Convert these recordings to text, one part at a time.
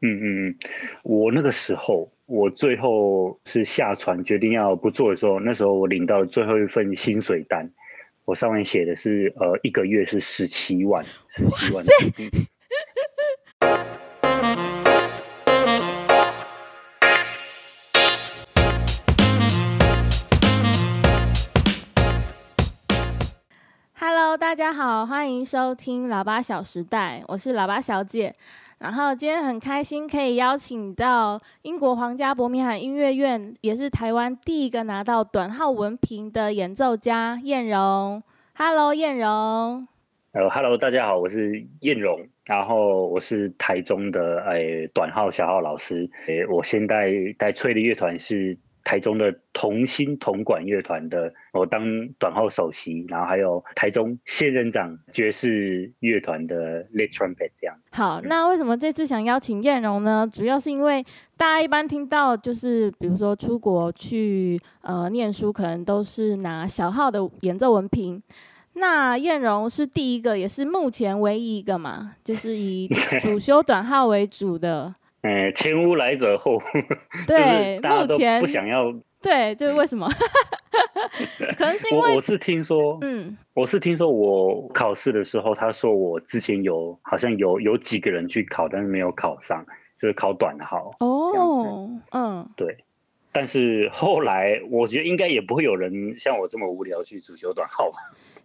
嗯嗯嗯，我那个时候，我最后是下船决定要不做的时候，那时候我领到最后一份薪水单，我上面写的是呃一个月是十七万，十七万。大家好，欢迎收听《喇叭小时代》，我是喇叭小姐。然后今天很开心可以邀请到英国皇家伯明翰音乐院，也是台湾第一个拿到短号文凭的演奏家燕荣。Hello，燕荣。呃，Hello，大家好，我是燕荣。然后我是台中的诶短号小号老师。诶，我现在在吹的乐团是。台中的同心铜管乐团的，我当短号首席，然后还有台中仙人掌爵士乐团的 lead trumpet 这样子。好，那为什么这次想邀请燕荣呢？主要是因为大家一般听到就是，比如说出国去呃念书，可能都是拿小号的演奏文凭。那燕荣是第一个，也是目前唯一一个嘛，就是以 主修短号为主的。哎，前无来者后，对，目前不想要，对，就是为什么？可能是因为我是听说，嗯，我是听说我考试的时候，他说我之前有好像有有几个人去考，但是没有考上，就是考短号哦，嗯，对。但是后来我觉得应该也不会有人像我这么无聊去主修短号吧？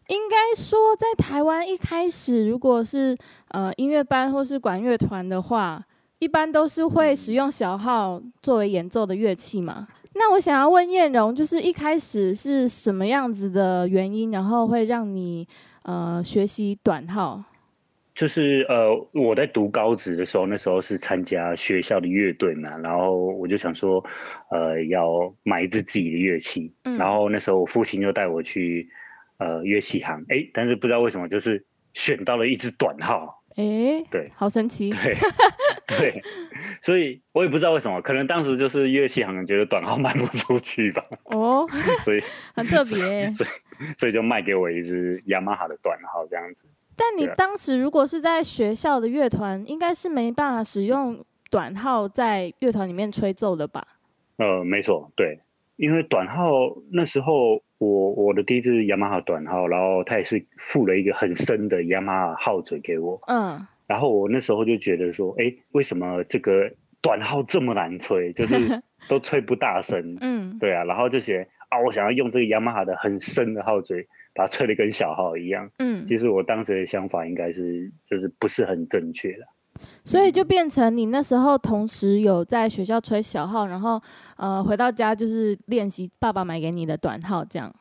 应该说，在台湾一开始，如果是呃音乐班或是管乐团的话。一般都是会使用小号作为演奏的乐器嘛？那我想要问燕荣，就是一开始是什么样子的原因，然后会让你呃学习短号？就是呃我在读高职的时候，那时候是参加学校的乐队嘛，然后我就想说呃要买一支自己的乐器，然后那时候我父亲就带我去呃乐器行，哎，但是不知道为什么就是选到了一支短号。哎，对，好神奇，对，对，所以我也不知道为什么，可能当时就是乐器行觉得短号卖不出去吧，哦，所以很特别，所以所以就卖给我一支雅马哈的短号这样子。但你当时如果是在学校的乐团，应该是没办法使用短号在乐团里面吹奏的吧？呃，没错，对。因为短号那时候，我我的第一支雅马哈短号，然后他也是附了一个很深的雅马哈号嘴给我。嗯，然后我那时候就觉得说，哎，为什么这个短号这么难吹，就是 都吹不大声。嗯，对啊，然后就写啊，我想要用这个雅马哈的很深的号嘴，把它吹得跟小号一样。嗯，其实我当时的想法应该是，就是不是很正确的。所以就变成你那时候同时有在学校吹小号，然后呃回到家就是练习爸爸买给你的短号这样。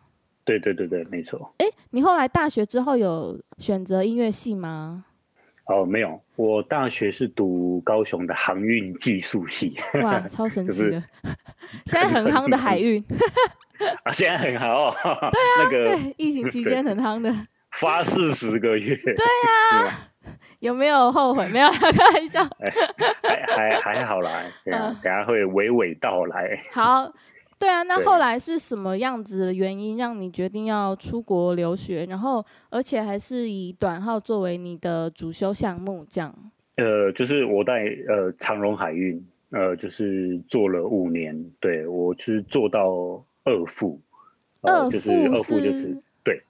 对对对对，没错。哎，你后来大学之后有选择音乐系吗？哦，没有，我大学是读高雄的航运技术系。哇，超神奇的！现在很夯的海运。啊，现在很好哦。对啊，那个疫情期间很夯的。发四十个月。对啊。有没有后悔？没有，开玩笑。还还还好啦，等下会娓娓道来。好，对啊，那后来是什么样子的原因让你决定要出国留学？然后，而且还是以短号作为你的主修项目，这样？呃，就是我在呃长荣海运，呃，就是做了五年，对我是做到二副，二副二副就是对，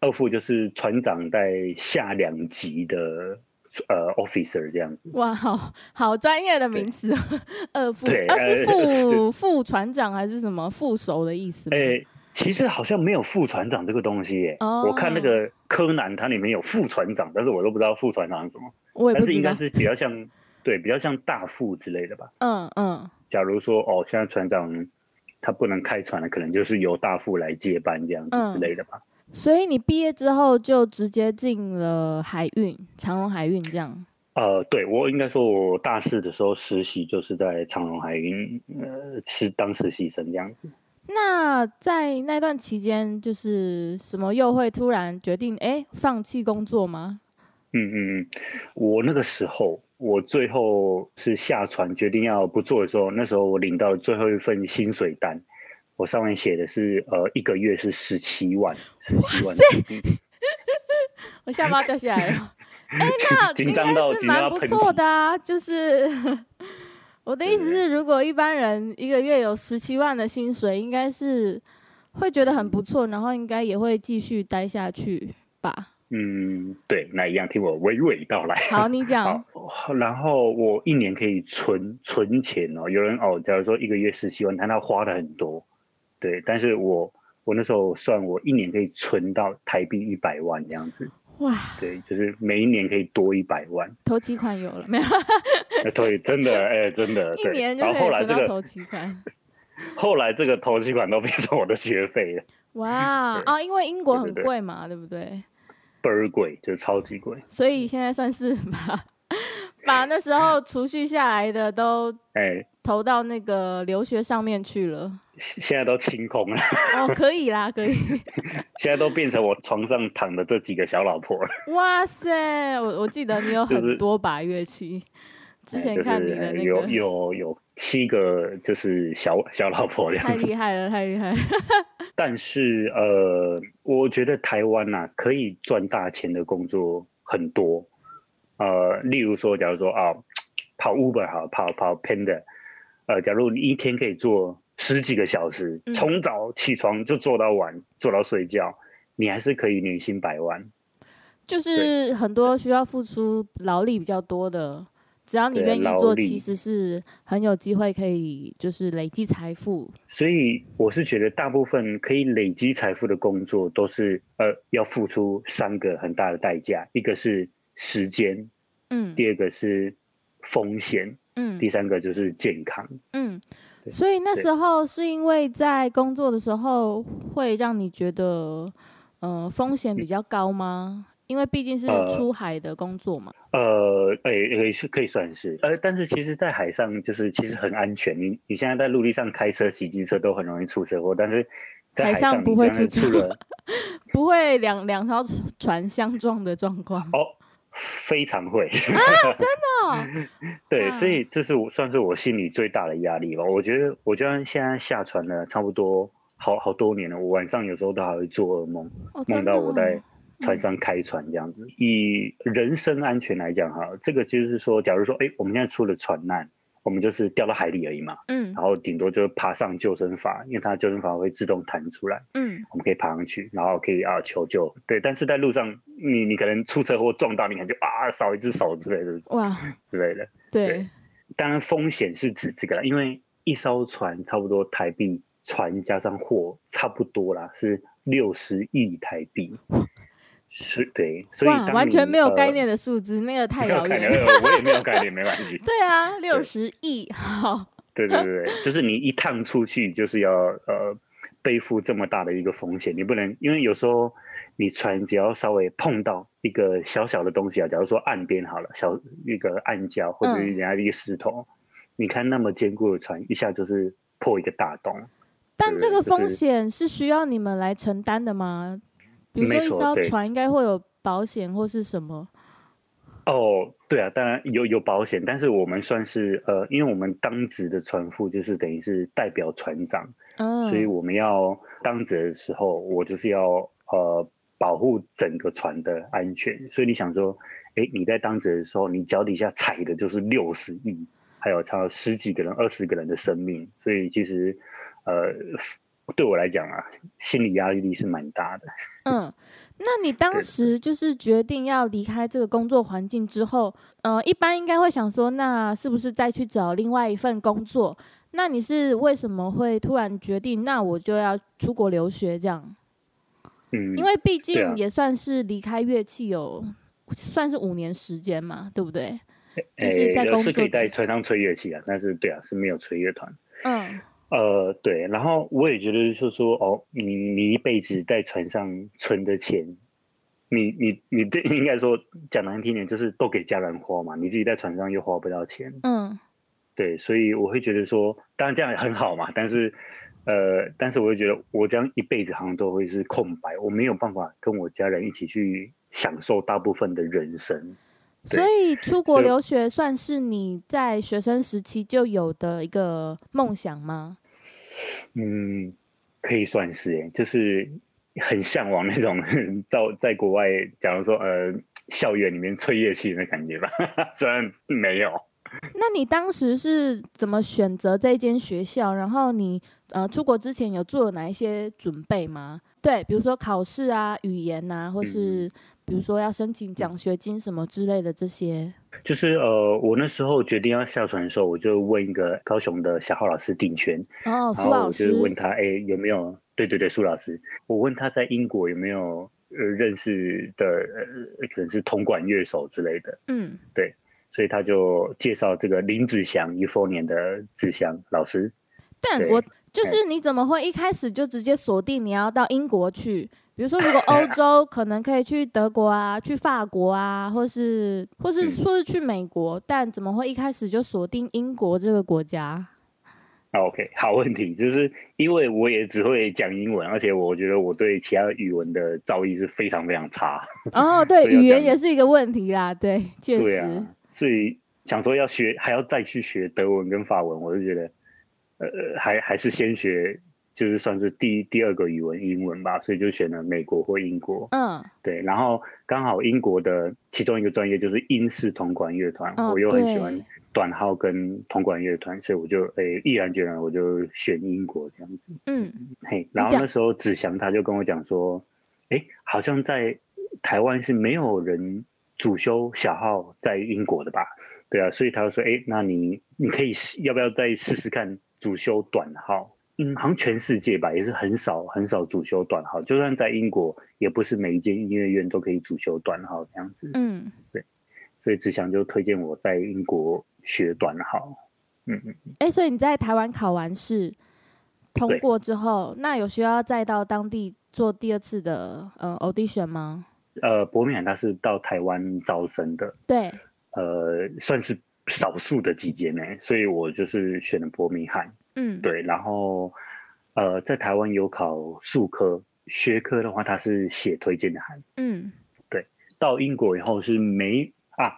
二副就是船长在下两级的。呃，officer 这样子。哇，好好专业的名词，二副，那是副副船长还是什么副手的意思？哎，其实好像没有副船长这个东西耶。哦。我看那个柯南，它里面有副船长，但是我都不知道副船长是什么。我也不知道。但是应该是比较像，对，比较像大副之类的吧。嗯嗯。假如说哦，现在船长他不能开船了，可能就是由大副来接班这样子之类的吧。所以你毕业之后就直接进了海运，长荣海运这样？呃，对我应该说，我大四的时候实习就是在长荣海运，呃，是当实习生这样子。那在那段期间，就是什么又会突然决定哎放弃工作吗？嗯嗯嗯，我那个时候，我最后是下船决定要不做的时候，那时候我领到最后一份薪水单。我上面写的是，呃，一个月是十七万，十七万。我下巴掉下来了。哎，那 应该是蛮不错的啊。就是我的意思是，如果一般人一个月有十七万的薪水，应该是会觉得很不错，然后应该也会继续待下去吧。嗯，对，那一样听我娓娓道来。好，你讲。然后我一年可以存存钱哦。有人哦，假如说一个月十七万，但他花的很多。对，但是我我那时候算，我一年可以存到台币一百万这样子。哇。对，就是每一年可以多一百万。投期款有了没有？对，真的，哎，真的。一年就可以存到投期款。后来这个投期款都变成我的学费了。哇啊！因为英国很贵嘛，对不对？倍儿贵，就超级贵，所以现在算是 把把那时候储蓄下来的都哎投到那个留学上面去了，现在都清空了。哦，可以啦，可以。现在都变成我床上躺的这几个小老婆了。哇塞，我我记得你有很多把乐器，之前看你的那个有有有七个，就是小小老婆太厉害了，太厉害。但是呃，我觉得台湾呐，可以赚大钱的工作很多，呃，例如说，假如说啊，跑 Uber 好，跑跑 Panda，呃，假如你一天可以做十几个小时，从早起床就做到晚，做到睡觉，你还是可以年薪百万。就是很多需要付出劳力比较多的。只要你愿意做，其实是很有机会可以就是累积财富。所以我是觉得，大部分可以累积财富的工作，都是呃要付出三个很大的代价：一个是时间，嗯；第二个是风险，嗯；第三个就是健康，嗯。所以那时候是因为在工作的时候会让你觉得，呃，风险比较高吗？因为毕竟是出海的工作嘛。呃，哎，可以是可以算是，呃，但是其实，在海上就是其实很安全。你你现在在陆地上开车、骑机车都很容易出车祸，但是在海上不会出车，不会两两条船相撞的状况。哦，非常会啊，真的。对，所以这是我算是我心里最大的压力吧。我觉得，我觉得现在下船了差不多好好多年了，我晚上有时候都还会做噩梦，梦到我在。船上开船这样子，以人身安全来讲哈，这个就是说，假如说，哎，我们现在出了船难，我们就是掉到海里而已嘛，嗯，然后顶多就是爬上救生筏，因为它救生筏会自动弹出来，嗯，我们可以爬上去，然后可以啊求救，对，但是在路上，你你可能出车祸撞到，你可能就啊少一只手之类的，哇。之类的，对，当然风险是指这个啦，因为一艘船差不多台币，船加上货差不多啦，是六十亿台币。是对，所以完全没有概念的数字，那个太遥远了。我也没有概念，没关系。对啊，六十亿，好。对对对对，就是你一趟出去，就是要呃背负这么大的一个风险，你不能因为有时候你船只要稍微碰到一个小小的东西啊，假如说岸边好了，小一个暗礁或者人家的一个石头，你看那么坚固的船，一下就是破一个大洞。但这个风险是需要你们来承担的吗？比如说一艘船应该会有保险或是什么？哦，对啊，当然有有保险，但是我们算是呃，因为我们当值的船副就是等于是代表船长，所以我们要当值的时候，我就是要呃保护整个船的安全。所以你想说，哎，你在当值的时候，你脚底下踩的就是六十亿，还有差十几个人、二十个人的生命，所以其实呃。对我来讲啊，心理压力是蛮大的。嗯，那你当时就是决定要离开这个工作环境之后，呃，一般应该会想说，那是不是再去找另外一份工作？那你是为什么会突然决定，那我就要出国留学这样？嗯，因为毕竟也算是离开乐器有算是五年时间嘛，对不对？就是在工作可以在船上吹乐器啊，但是对啊，是没有吹乐团。嗯。呃，对，然后我也觉得，就是说，哦，你你一辈子在船上存的钱，你你你对 应该说讲难听点，就是都给家人花嘛，你自己在船上又花不到钱，嗯，对，所以我会觉得说，当然这样很好嘛，但是，呃，但是我会觉得，我这样一辈子好像都会是空白，我没有办法跟我家人一起去享受大部分的人生。所以出国留学算是你在学生时期就有的一个梦想吗？嗯，可以算是诶，就是很向往那种 在在国外，假如说呃校园里面吹乐器的感觉吧，虽然没有。那你当时是怎么选择这间学校？然后你呃出国之前有做了哪一些准备吗？对，比如说考试啊、语言呐，或是比如说要申请奖学金什么之类的这些。就是呃，我那时候决定要下船的时候，我就问一个高雄的小号老师定圈，哦，苏老师，我就问他，哎，有没有？对对对，苏老师，我问他在英国有没有呃认识的，呃，可能是铜管乐手之类的。嗯，对。所以他就介绍这个林子祥 u f o 年的子祥老师。但我就是你怎么会一开始就直接锁定你要到英国去？比如说，如果欧 洲可能可以去德国啊，去法国啊，或是或是说是去美国，但怎么会一开始就锁定英国这个国家？OK，好问题，就是因为我也只会讲英文，而且我觉得我对其他语文的造诣是非常非常差。哦，对，语言也是一个问题啦，对，确实。所以想说要学，还要再去学德文跟法文，我就觉得，呃，还还是先学，就是算是第第二个语文英文吧。所以就选了美国或英国。嗯，对。然后刚好英国的其中一个专业就是英式铜管乐团，我又很喜欢短号跟铜管乐团，所以我就诶毅然决然我就选英国这样子。嗯，嘿。然后那时候子祥他就跟我讲说，哎，好像在台湾是没有人。主修小号在英国的吧，对啊，所以他就说，哎，那你你可以要不要再试试看主修短号？嗯，好像全世界吧，也是很少很少主修短号，就算在英国，也不是每一间音乐院都可以主修短号这样子。嗯，对，所以志祥就推荐我在英国学短号。嗯嗯，哎，所以你在台湾考完试通过之后，那有需要再到当地做第二次的呃 audition 吗？呃，伯明翰他是到台湾招生的，对，呃，算是少数的几间呢，所以我就是选了伯明翰，嗯，对，然后呃，在台湾有考数科学科的话，他是写推荐函，嗯，对，到英国以后是没啊，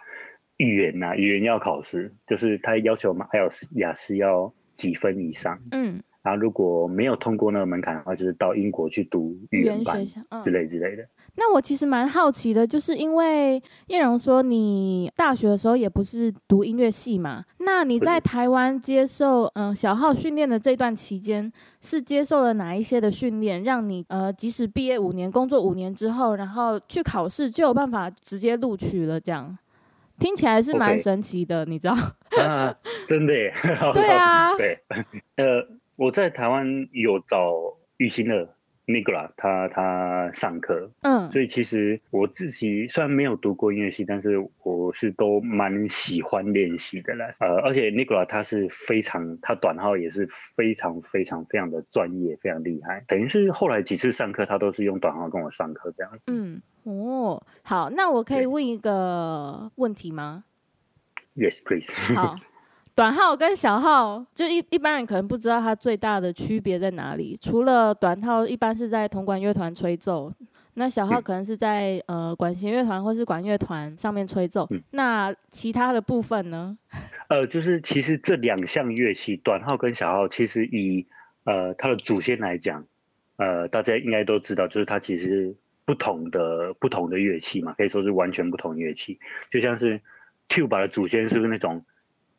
语言呐，语言要考试，就是他要求嘛，还有雅思要几分以上，嗯。然后如果没有通过那个门槛的话，就是到英国去读语言学校之类之类的。那我其实蛮好奇的，就是因为叶荣说你大学的时候也不是读音乐系嘛，那你在台湾接受嗯小号训练的这段期间，是接受了哪一些的训练，让你呃即使毕业五年、工作五年之后，然后去考试就有办法直接录取了？这样听起来是蛮神奇的，你知道？啊，真的耶！对啊，对，呃。我在台湾有找玉兴的 Nicola，他他上课，嗯，所以其实我自己虽然没有读过音乐系，但是我是都蛮喜欢练习的啦。呃，而且 Nicola 他是非常，他短号也是非常非常非常的专业，非常厉害。等于是后来几次上课，他都是用短号跟我上课这样。嗯，哦，好，那我可以问一个问题吗？Yes, please. 好。短号跟小号，就一一般人可能不知道它最大的区别在哪里。除了短号一般是在铜管乐团吹奏，那小号可能是在呃管弦乐团或是管乐团上面吹奏。那其他的部分呢？呃，就是其实这两项乐器，短号跟小号，其实以呃它的祖先来讲，呃大家应该都知道，就是它其实不同的不同的乐器嘛，可以说是完全不同乐器。就像是 tuba 的祖先是不是那种？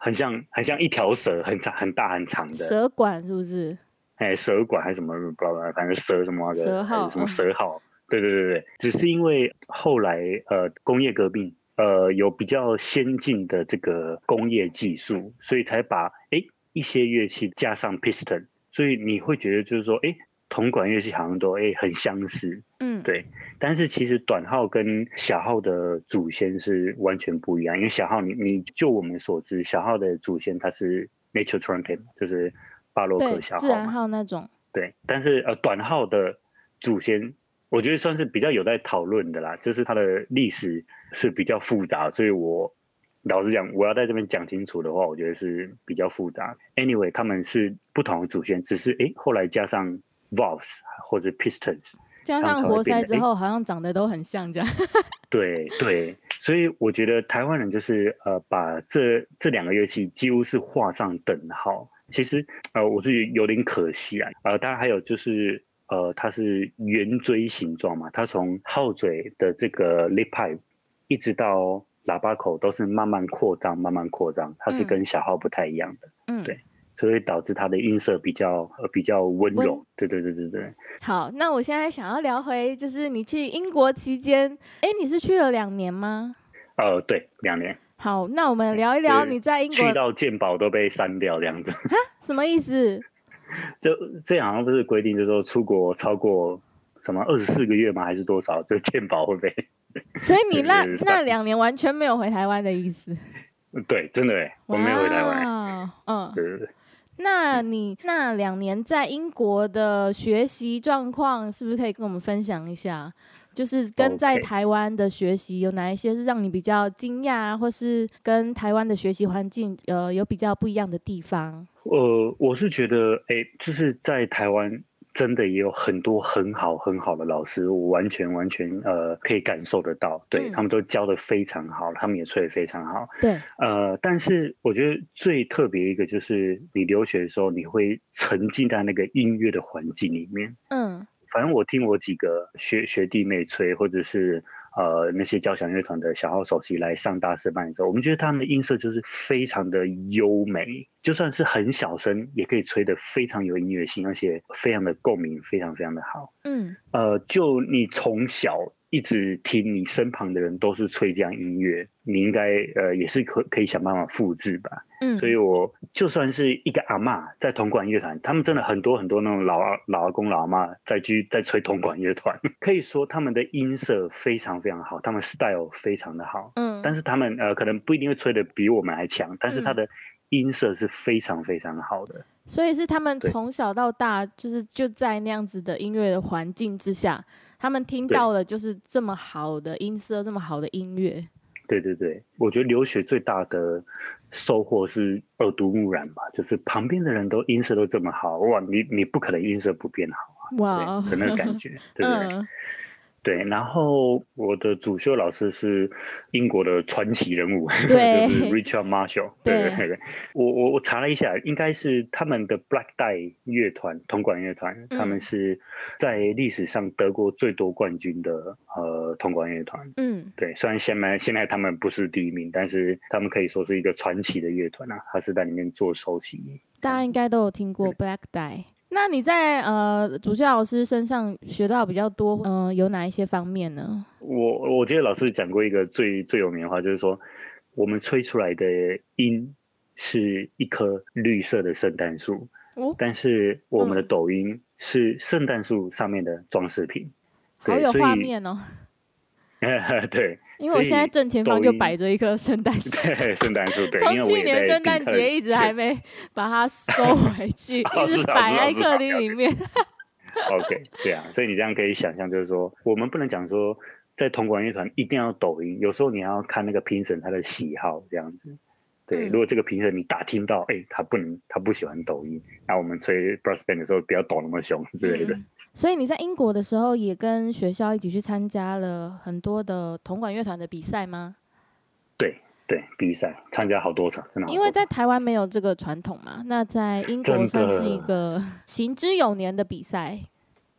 很像很像一条蛇，很长很大很长的蛇管是不是？哎，蛇管还是什么？不知道，反正蛇什么蛇号什么蛇号？对对对对，只是因为后来呃工业革命，呃有比较先进的这个工业技术，所以才把哎一些乐器加上 piston，所以你会觉得就是说哎。铜管乐器好像都诶很相似，嗯，对，但是其实短号跟小号的祖先是完全不一样，因为小号你你就我们所知，小号的祖先它是 natural trumpet，就是巴洛克小号，自然号那种，对，但是呃短号的祖先，我觉得算是比较有在讨论的啦，就是它的历史是比较复杂，所以我老实讲，我要在这边讲清楚的话，我觉得是比较复杂。Anyway，他们是不同的祖先，只是诶后来加上。Valves 或者 pistons，加上活塞之后，好像长得都很像这样。对 对，所以我觉得台湾人就是呃，把这这两个乐器几乎是画上等号。其实呃，我是有点可惜啊。呃，当然还有就是呃，它是圆锥形状嘛，它从号嘴的这个 lip pipe 一一直到喇叭口都是慢慢扩张，慢慢扩张，它是跟小号不太一样的。嗯，对，所以导致它的音色比较呃比较温柔。对对对对对。好，那我现在想要聊回，就是你去英国期间，哎，你是去了两年吗？呃，对，两年。好，那我们聊一聊你在英国去到鉴宝都被删掉这样子。什么意思？就这好像不是规定，就是说出国超过什么二十四个月吗？还是多少？就鉴宝会被。所以你那那两年完全没有回台湾的意思？对，真的哎，我没有回台湾。嗯，对对对。那你那两年在英国的学习状况，是不是可以跟我们分享一下？就是跟在台湾的学习有哪一些是让你比较惊讶，或是跟台湾的学习环境呃有比较不一样的地方？呃，我是觉得，哎，就是在台湾。真的也有很多很好很好的老师，我完全完全呃可以感受得到，对他们都教的非常好，他们也吹的非常好。对，呃，但是我觉得最特别一个就是你留学的时候，你会沉浸在那个音乐的环境里面。嗯，反正我听我几个学学弟妹吹，或者是。呃，那些交响乐团的小号首席来上大师班的时候，我们觉得他们的音色就是非常的优美，就算是很小声，也可以吹得非常有音乐性，而且非常的共鸣，非常非常的好。嗯，呃，就你从小。一直听你身旁的人都是吹这样音乐，你应该呃也是可可以想办法复制吧。嗯，所以我就算是一个阿妈在铜管乐团，他们真的很多很多那种老老阿公老阿妈在居在吹铜管乐团，可以说他们的音色非常非常好，他们 style 非常的好。嗯，但是他们呃可能不一定会吹的比我们还强，但是他的音色是非常非常好的。所以是他们从小到大就是就在那样子的音乐的环境之下。他们听到的就是这么好的音色，这么好的音乐。对对对，我觉得留学最大的收获是耳濡目染吧，就是旁边的人都音色都这么好，哇，你你不可能音色不变好啊，哇，的那个感觉，对 不对？对，然后我的主修老师是英国的传奇人物，就是 Richard Marshall。对 对对，我我我查了一下，应该是他们的 Black Die 乐团，铜管乐团，他们是在历史上得过最多冠军的呃铜管乐团。嗯，对，虽然现在现在他们不是第一名，但是他们可以说是一个传奇的乐团啊，他是在里面做首席。大家应该都有听过 Black Die。那你在呃主教老师身上学到比较多，嗯，有哪一些方面呢？我我记得老师讲过一个最最有名的话，就是说我们吹出来的音是一棵绿色的圣诞树，但是我们的抖音是圣诞树上面的装饰品，好有画面哦。对。因为我现在正前方就摆着一棵圣诞 树，圣诞树 对。从去年圣诞节一直还没 把它收回去，一直摆在客厅里面。OK，对啊，所以你这样可以想象，就是说，我们不能讲说在同管乐团一定要抖音，有时候你要看那个评审他的喜好这样子。对，如果这个评审你打听到，哎，他不能，他不喜欢抖音，那我们吹 brass band 的时候不要抖那么凶之类的。所以你在英国的时候，也跟学校一起去参加了很多的铜管乐团的比赛吗？对对，比赛参加好多场，真的。因为在台湾没有这个传统嘛，那在英国算是一个行之有年的比赛。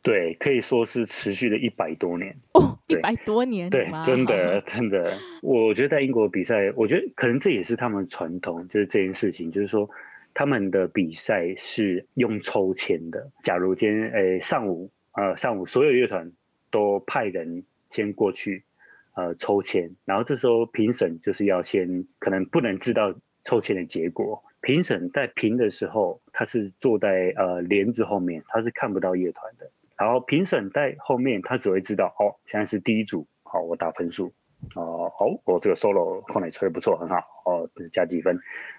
对，可以说是持续了一百多年哦，一百多年，对，真的真的。我觉得在英国比赛，我觉得可能这也是他们传统，就是这件事情，就是说。他们的比赛是用抽签的。假如今天诶上午呃上午所有乐团都派人先过去呃抽签，然后这时候评审就是要先可能不能知道抽签的结果。评审在评的时候，他是坐在呃帘子后面，他是看不到乐团的。然后评审在后面，他只会知道哦现在是第一组，好我打分数。哦，好，我这个 solo 空内吹的不错，很好，哦，加几分。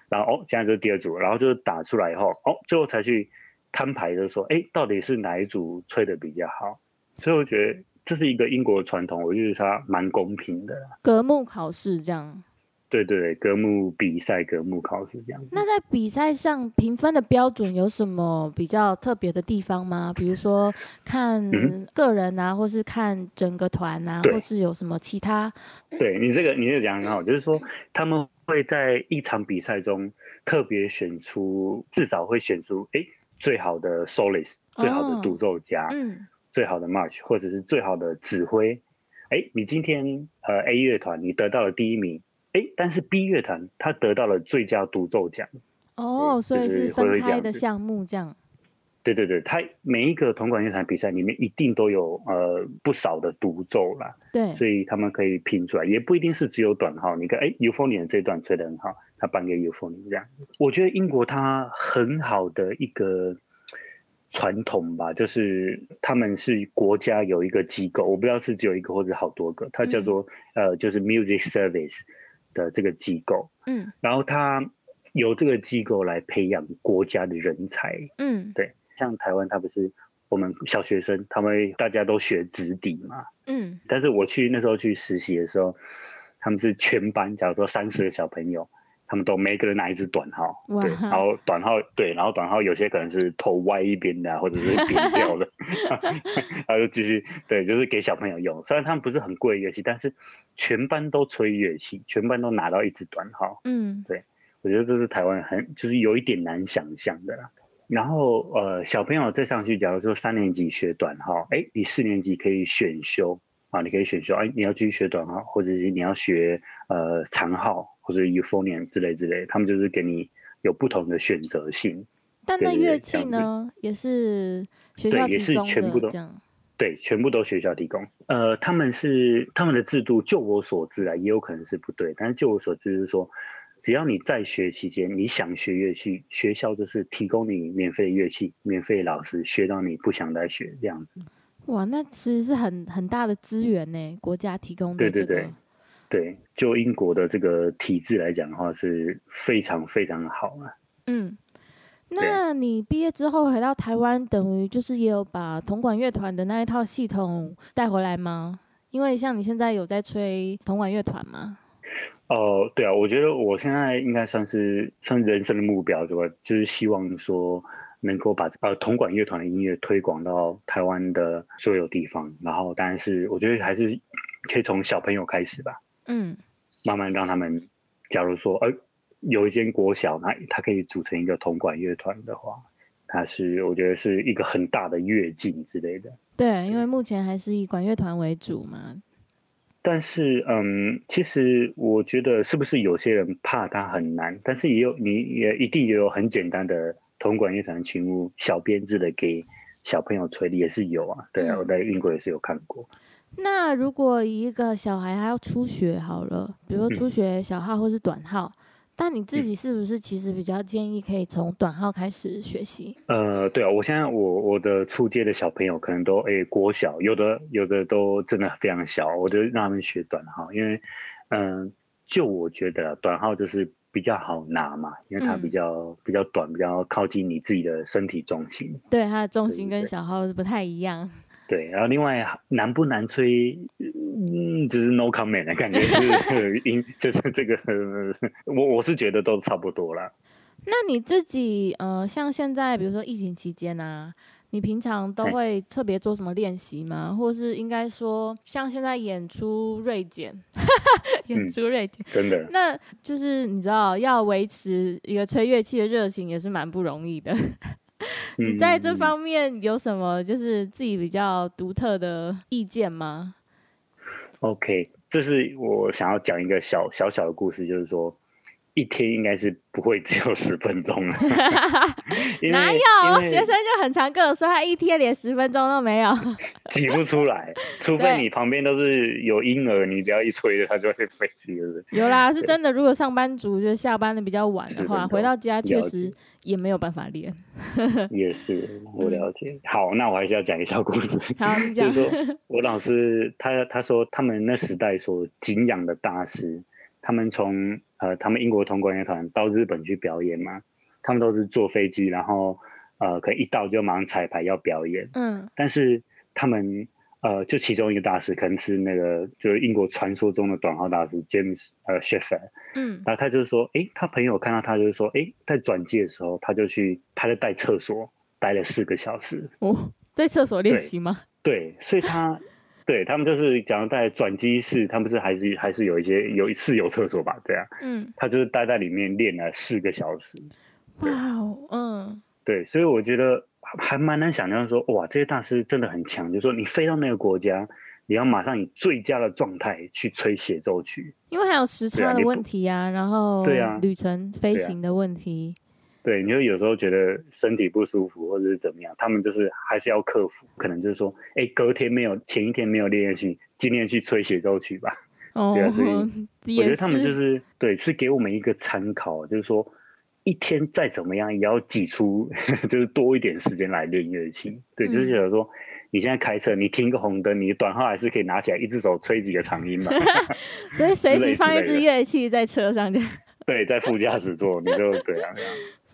然后哦，现在就是第二组，然后就是打出来以后，哦，最后才去摊牌，就是说，哎，到底是哪一组吹的比较好？所以我觉得这是一个英国传统，我觉得它蛮公平的。隔幕考试这样。对对，科目比赛、科目考试这样。那在比赛上评分的标准有什么比较特别的地方吗？比如说看个人啊，或是看整个团啊，或是有什么其他？对你这个，你这个讲很好，就是说他们会在一场比赛中特别选出，至少会选出哎最好的 soloist，最好的独奏家，嗯，最好的 march，或者是最好的指挥。哎，你今天呃 A 乐团你得到了第一名，哎，但是 B 乐团他得到了最佳独奏奖。哦，所以是分开的项目这样。对对对，他每一个铜管乐团比赛里面一定都有呃不少的独奏啦。对，所以他们可以拼出来，也不一定是只有短号。你看，哎 u f o n i a 这段吹得很好，他颁给 u f o n i a 这样。我觉得英国它很好的一个传统吧，就是他们是国家有一个机构，我不知道是只有一个或者好多个，它叫做呃就是 Music Service 的这个机构。嗯，然后他由这个机构来培养国家的人才。嗯，对。像台湾，他不是我们小学生，他们大家都学直笛嘛。嗯。但是我去那时候去实习的时候，他们是全班，假如说三十个小朋友，他们都每个人拿一支短号。对。然后短号对，然后短号有些可能是头歪一边的，或者是扁掉的，然后就继续对，就是给小朋友用。虽然他们不是很贵乐器，但是全班都吹乐器，全班都拿到一支短号。嗯。对，我觉得这是台湾很就是有一点难想象的啦。然后呃，小朋友再上去，假如说三年级学短号，哎，你四年级可以选修啊，你可以选修，哎，你要继续学短号，或者是你要学呃长号或者 euphonium 之类之类，他们就是给你有不同的选择性。但那乐器呢，也是学校提供的，这样对，全部都学校提供。呃，他们是他们的制度，就我所知啊，也有可能是不对，但是就我所知是说。只要你在学期间，你想学乐器，学校就是提供你免费乐器、免费老师，学到你不想再学这样子。哇，那其实是很很大的资源呢，国家提供的。对对对，对，就英国的这个体制来讲的话，是非常非常好啊。嗯，那你毕业之后回到台湾，等于就是也有把铜管乐团的那一套系统带回来吗？因为像你现在有在吹铜管乐团吗？哦，对啊，我觉得我现在应该算是算人生的目标，对吧？就是希望说能够把呃铜管乐团的音乐推广到台湾的所有地方，然后当然是我觉得还是可以从小朋友开始吧，嗯，慢慢让他们，假如说呃有一间国小，那他可以组成一个铜管乐团的话，它是我觉得是一个很大的跃进之类的。对，因为目前还是以管乐团为主嘛。但是，嗯，其实我觉得是不是有些人怕它很难？但是也有，你也一定也有很简单的铜管乐团群舞小编制的给小朋友吹的也是有啊。对啊，我在英国也是有看过。那如果一个小孩他要初学好了，比如说初学小号或是短号。但你自己是不是其实比较建议可以从短号开始学习？呃，对啊，我现在我我的初阶的小朋友可能都诶国小，有的有的都真的非常小，我就让他们学短号，因为嗯，就我觉得短号就是比较好拿嘛，因为它比较比较短，比较靠近你自己的身体重心。对，它的重心跟小号是不太一样。对，然后另外难不难吹，嗯，就是 no comment 的感觉是 音，就是这个，我我是觉得都差不多啦。那你自己呃，像现在比如说疫情期间啊，你平常都会特别做什么练习吗？或是应该说，像现在演出锐减，演出锐减，真的，那就是你知道要维持一个吹乐器的热情也是蛮不容易的。你在这方面有什么就是自己比较独特的意见吗？OK，这是我想要讲一个小小小的故事，就是说。一天应该是不会只有十分钟 了，哪有学生就很常跟我说，他一天连十分钟都没有，挤不出来，除非你旁边都是有婴儿，你只要一吹，他就会飞去，有啦，是真的。如果上班族就下班的比较晚的话，回到家确实也没有办法练。也是，我了解。好，那我还是要讲一下故事。好，你讲。就是说我老师他他说他们那时代所敬仰的大师。他们从呃，他们英国铜管乐团到日本去表演嘛，他们都是坐飞机，然后呃，可能一到就马上彩排要表演。嗯。但是他们呃，就其中一个大师，可能是那个就是英国传说中的短号大师 James 呃 Sheffer。嗯。然后他就是说，哎，他朋友看到他就是说，哎，在转机的时候，他就去，他在待厕所待了四个小时。哦，在厕所练习吗？对，所以他。对他们就是讲在转机室，他们是还是还是有一些有是有厕所吧，对啊，嗯，他就是待在里面练了四个小时，哇哦，嗯，对，所以我觉得还蛮难想象说，哇，这些大师真的很强，就是说你飞到那个国家，你要马上以最佳的状态去吹协奏曲，因为还有时差的问题啊，然后对啊，旅程飞行的问题，对，你就有时候觉得身体不舒服或者是怎么样，他们就是还是要克服，可能就是说，哎，隔天没有，前一天没有练练习，今天去吹协奏曲吧。哦，对啊，所以我觉得他们就是对，是给我们一个参考，就是说一天再怎么样也要挤出，就是多一点时间来练乐器。对，就是觉得说。你现在开车，你停个红灯，你短号还是可以拿起来，一只手吹几个长音嘛。所以随时放一支乐器在车上就。对，在副驾驶座你就对啊。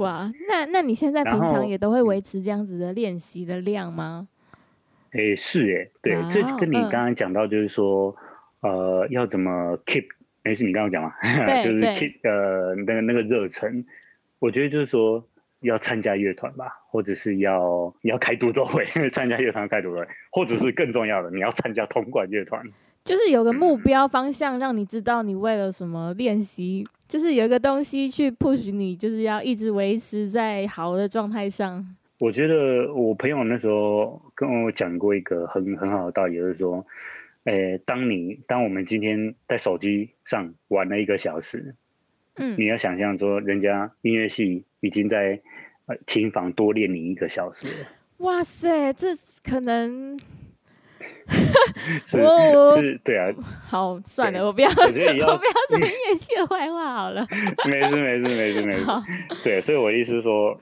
哇，那那你现在平常也都会维持这样子的练习的量吗？诶，是诶，对，这跟你刚刚讲到就是说，呃，要怎么 keep？诶，是你刚刚讲嘛？就是 keep 呃那个那个热忱，我觉得就是说。要参加乐团吧，或者是要你要开独奏会，参加乐团开独奏会，或者是更重要的，你要参加铜管乐团，就是有个目标方向，让你知道你为了什么练习，就是有一个东西去 push 你，就是要一直维持在好的状态上。我觉得我朋友那时候跟我讲过一个很很好的道理，就是说，诶，当你当我们今天在手机上玩了一个小时。嗯，你要想象说，人家音乐系已经在呃琴房多练你一个小时了。哇塞，这可能，是是，对啊。好，算了，我不要，我 不要说音乐系的坏话好了。没事没事没事没事。对，所以我意思是说，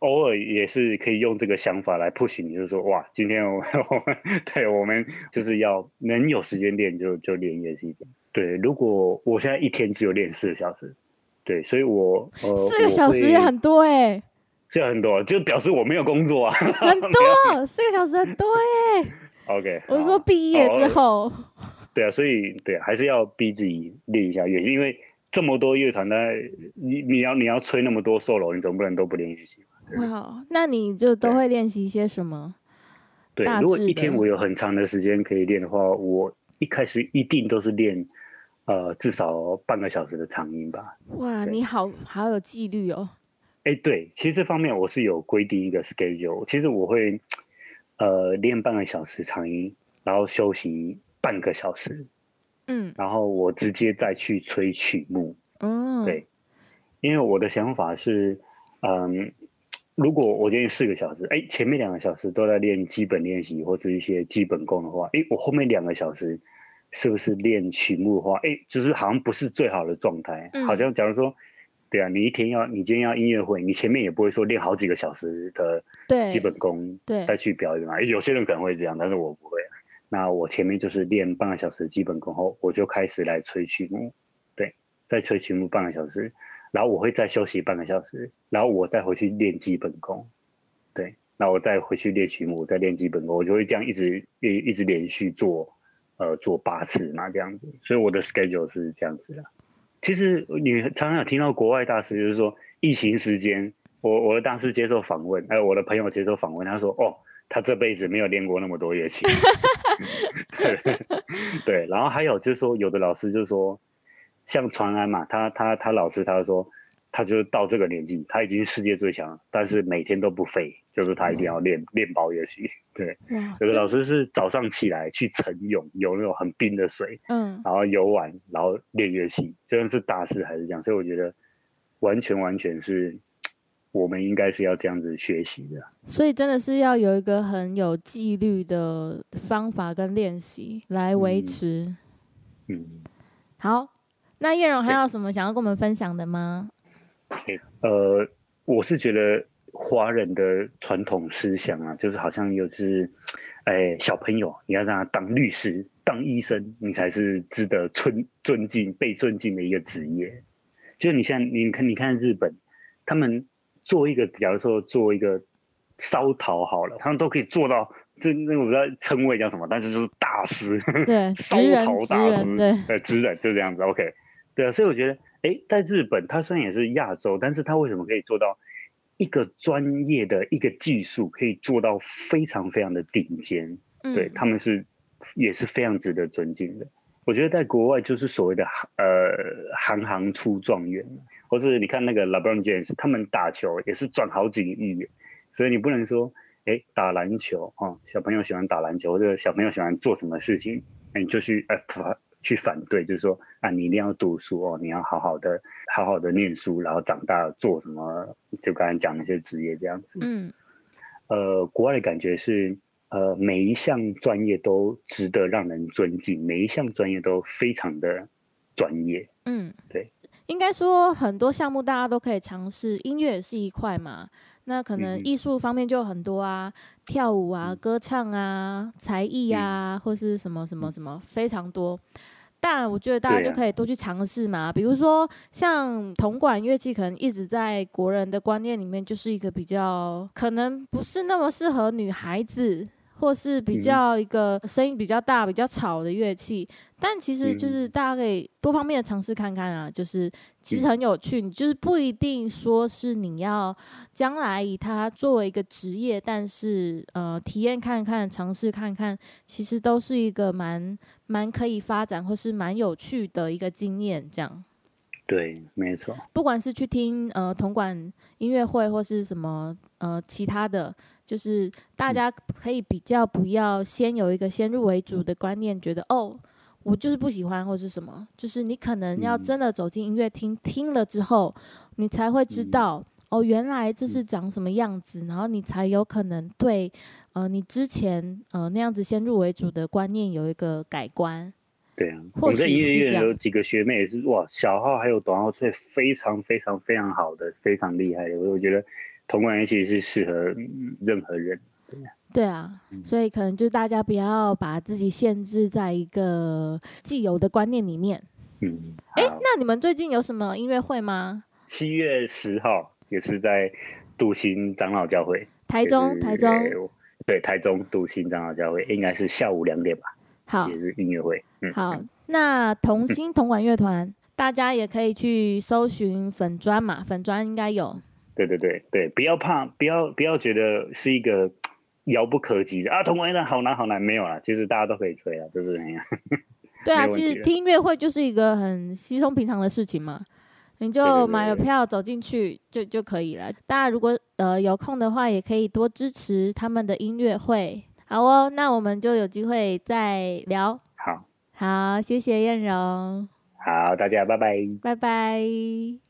偶尔也是可以用这个想法来 push 你，就是说，哇，今天我我们对我们就是要能有时间练就就练音乐系。对，如果我现在一天只有练四个小时，对，所以我呃四个小时也很多哎，是很多，就表示我没有工作啊，很多四个小时很多哎。OK，我是说毕业之后，对啊，所以对，还是要逼自己练一下乐器，因为这么多乐团呢，你你要你要吹那么多 solo，你总不能都不练习哇，那你就都会练习一些什么？对，如果一天我有很长的时间可以练的话，我一开始一定都是练。呃，至少半个小时的长音吧。哇，你好好有纪律哦。哎，对，其实这方面我是有规定一个 schedule。其实我会呃练半个小时长音，然后休息半个小时。嗯。然后我直接再去吹曲目。哦。对，因为我的想法是，嗯，如果我今天四个小时，哎，前面两个小时都在练基本练习或者一些基本功的话，哎，我后面两个小时。是不是练曲目的话，哎，就是好像不是最好的状态。好像假如说，对啊，你一天要，你今天要音乐会，你前面也不会说练好几个小时的基本功，对，再去表演嘛。有些人可能会这样，但是我不会。那我前面就是练半个小时基本功后，我就开始来吹曲目，对，再吹曲目半个小时，然后我会再休息半个小时，然后我再回去练基本功，对，那我再回去练曲目，再练基本功，我就会这样一直一一直连续做。呃，做八次嘛，这样子，所以我的 schedule 是这样子的。其实你常常有听到国外大师，就是说疫情时间，我我的大师接受访问，还有，我的朋友接受访问，他说，哦，他这辈子没有练过那么多乐器。对 对，然后还有就是说，有的老师就是说，像传安嘛，他他他老师他说。他就到这个年纪，他已经世界最强，但是每天都不废，就是他一定要练练包乐器。对，有个老师是早上起来去晨泳，游那种很冰的水，嗯，然后游完，然后练乐器，真的是大师还是这样？所以我觉得完全完全是我们应该是要这样子学习的。所以真的是要有一个很有纪律的方法跟练习来维持。嗯，好，那叶荣还有什么想要跟我们分享的吗？呃，我是觉得华人的传统思想啊，就是好像又是，哎，小朋友你要让他当律师、当医生，你才是值得尊尊敬、被尊敬的一个职业。就你像你看，你看日本，他们做一个，假如说做一个烧陶好了，他们都可以做到，这那我不知道称谓叫什么，但是就是大师，对，烧陶大师，对，呃，职人就这样子。OK，对啊，所以我觉得。哎，在日本，它虽然也是亚洲，但是它为什么可以做到一个专业的一个技术，可以做到非常非常的顶尖？对他们是也是非常值得尊敬的。我觉得在国外就是所谓的呃行行出状元，或是你看那个 LeBron James，他们打球也是赚好几个亿元，所以你不能说哎，打篮球哦，小朋友喜欢打篮球，或者小朋友喜欢做什么事情，你就去呃反去反对，就是说啊，你一定要读书哦，你要好好的好好的念书，然后长大做什么，就刚才讲那些职业这样子。嗯，呃，国外的感觉是，呃，每一项专业都值得让人尊敬，每一项专业都非常的专业。嗯，对，应该说很多项目大家都可以尝试，音乐也是一块嘛。那可能艺术方面就很多啊，跳舞啊、歌唱啊、才艺啊，或是什么什么什么，非常多。但我觉得大家就可以多去尝试嘛。比如说像铜管乐器，可能一直在国人的观念里面就是一个比较可能不是那么适合女孩子。或是比较一个声音比较大、比较吵的乐器，但其实就是大家可以多方面的尝试看看啊，就是其实很有趣。你就是不一定说是你要将来以它作为一个职业，但是呃，体验看看、尝试看看，其实都是一个蛮蛮可以发展或是蛮有趣的一个经验。这样，对，没错。不管是去听呃铜管音乐会，或是什么呃其他的。就是大家可以比较不要先有一个先入为主的观念，觉得哦，我就是不喜欢或是什么。就是你可能要真的走进音乐厅听了之后，你才会知道哦，原来这是长什么样子，然后你才有可能对呃你之前呃那样子先入为主的观念有一个改观。对啊，我们在音乐院有几个学妹也是哇，小号还有短号吹非常非常非常好的，非常厉害的，我我觉得。同管乐器是适合任何人，对啊，所以可能就是大家不要把自己限制在一个既有的观念里面。嗯，哎，那你们最近有什么音乐会吗？七月十号也是在杜兴长老教会，台中，台中，对，台中杜兴长老教会应该是下午两点吧。好，也是音乐会。嗯，好，那同心同管乐团，大家也可以去搜寻粉砖嘛，粉砖应该有。对对对对，不要怕，不要不要觉得是一个遥不可及的啊！铜管乐好难好难，没有啦，其实大家都可以吹啊，就是那样。对啊，其实听音乐会就是一个很稀松平常的事情嘛，你就买了票走进去就就可以了。大家如果呃有空的话，也可以多支持他们的音乐会。好哦，那我们就有机会再聊。好，好，谢谢燕荣。好，大家拜拜。拜拜。